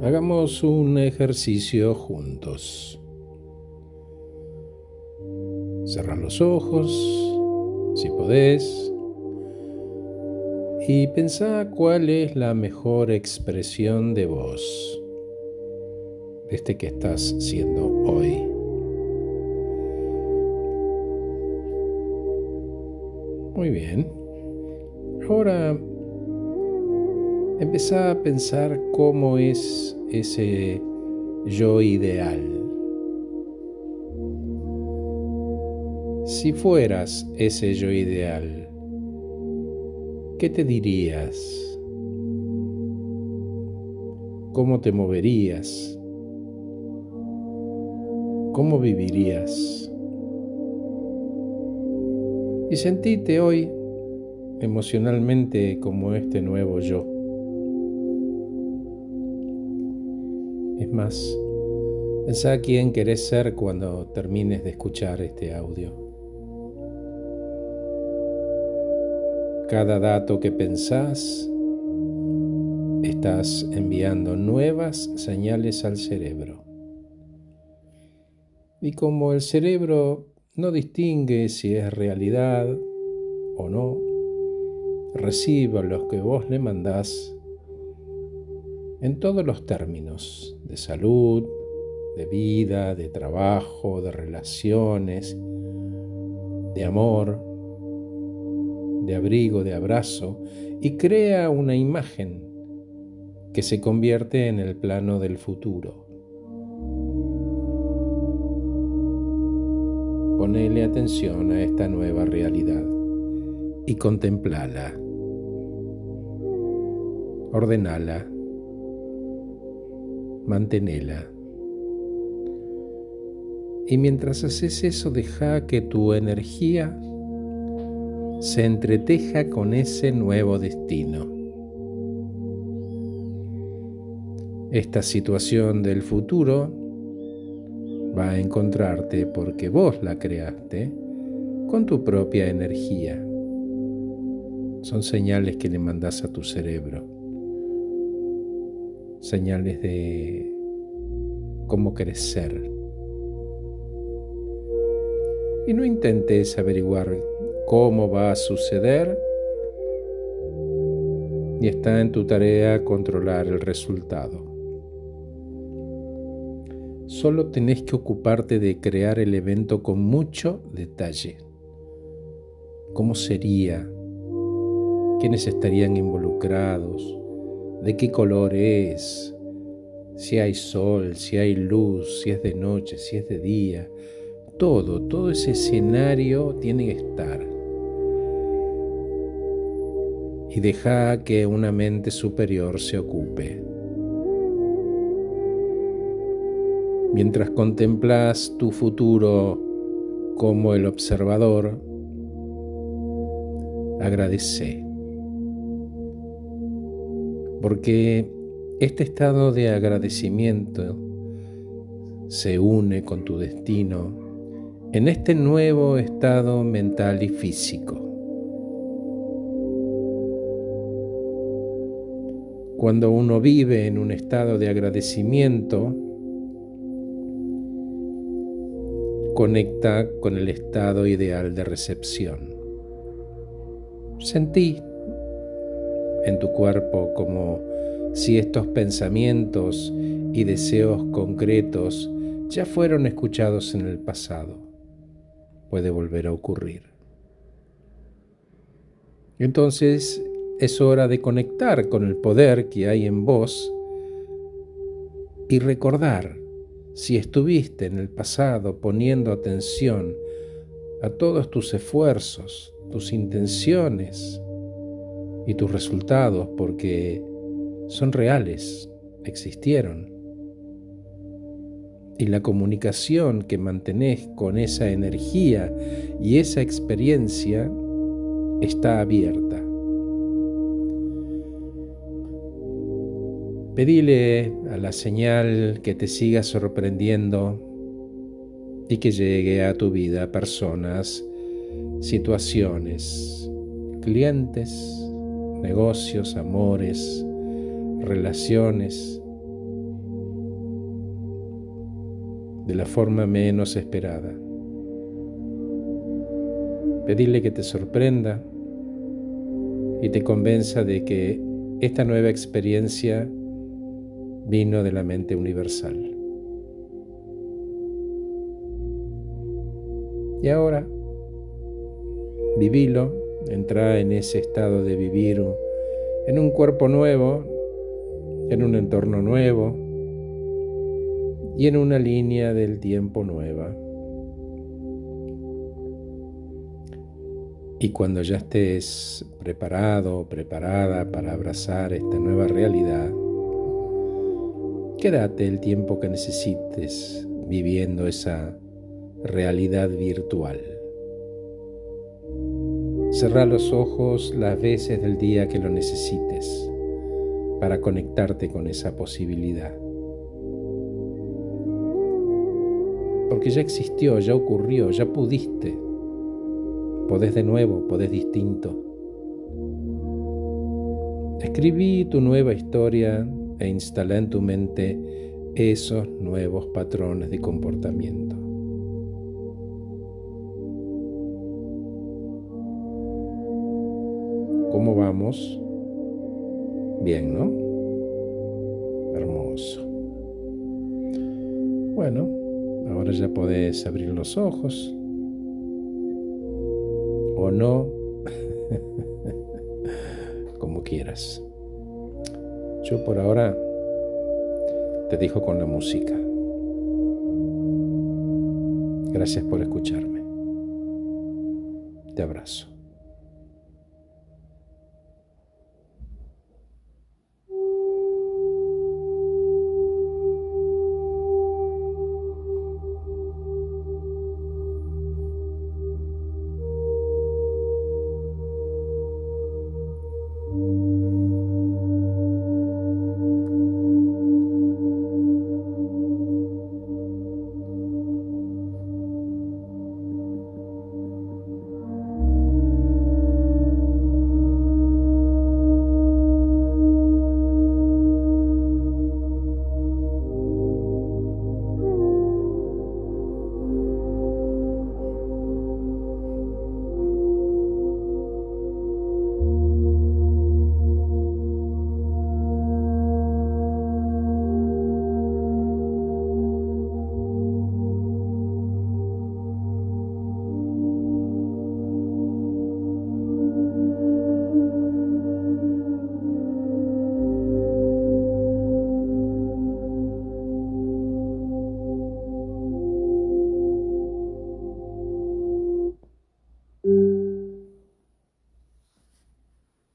Hagamos un ejercicio juntos. Cerra los ojos, si podés, y pensá cuál es la mejor expresión de vos, de este que estás siendo hoy. Muy bien. Ahora empezá a pensar cómo es ese yo ideal. Si fueras ese yo ideal, ¿qué te dirías? ¿Cómo te moverías? ¿Cómo vivirías? y sentite hoy emocionalmente como este nuevo yo. Es más, pensá quién querés ser cuando termines de escuchar este audio. Cada dato que pensás, estás enviando nuevas señales al cerebro. Y como el cerebro no distingue si es realidad o no, reciba los que vos le mandás en todos los términos de salud, de vida, de trabajo, de relaciones, de amor, de abrigo, de abrazo, y crea una imagen que se convierte en el plano del futuro. Ponele atención a esta nueva realidad y contemplala. Ordenala. Mantenela. Y mientras haces eso, deja que tu energía se entreteja con ese nuevo destino. Esta situación del futuro va a encontrarte porque vos la creaste con tu propia energía. Son señales que le mandas a tu cerebro. Señales de cómo crecer. Y no intentes averiguar cómo va a suceder, y está en tu tarea controlar el resultado. Solo tenés que ocuparte de crear el evento con mucho detalle. ¿Cómo sería? ¿Quiénes estarían involucrados? ¿De qué color es? Si hay sol, si hay luz, si es de noche, si es de día. Todo, todo ese escenario tiene que estar. Y deja que una mente superior se ocupe. Mientras contemplas tu futuro como el observador, agradece. Porque este estado de agradecimiento se une con tu destino en este nuevo estado mental y físico. Cuando uno vive en un estado de agradecimiento, conecta con el estado ideal de recepción. Sentí en tu cuerpo como si estos pensamientos y deseos concretos ya fueron escuchados en el pasado. Puede volver a ocurrir. Entonces es hora de conectar con el poder que hay en vos y recordar si estuviste en el pasado poniendo atención a todos tus esfuerzos, tus intenciones y tus resultados, porque son reales, existieron. Y la comunicación que mantenés con esa energía y esa experiencia está abierta. Pedile a la señal que te siga sorprendiendo y que llegue a tu vida personas, situaciones, clientes, negocios, amores, relaciones, de la forma menos esperada. Pedirle que te sorprenda y te convenza de que esta nueva experiencia vino de la mente universal. Y ahora, vivilo, entra en ese estado de vivir en un cuerpo nuevo, en un entorno nuevo y en una línea del tiempo nueva. Y cuando ya estés preparado o preparada para abrazar esta nueva realidad, quédate el tiempo que necesites viviendo esa realidad virtual. Cerra los ojos las veces del día que lo necesites para conectarte con esa posibilidad. Porque ya existió, ya ocurrió, ya pudiste. Podés de nuevo, podés distinto. Escribí tu nueva historia e instala en tu mente esos nuevos patrones de comportamiento. ¿Cómo vamos? Bien, ¿no? Hermoso. Bueno, ahora ya podés abrir los ojos. O no, como quieras. Yo por ahora te dejo con la música. Gracias por escucharme. Te abrazo.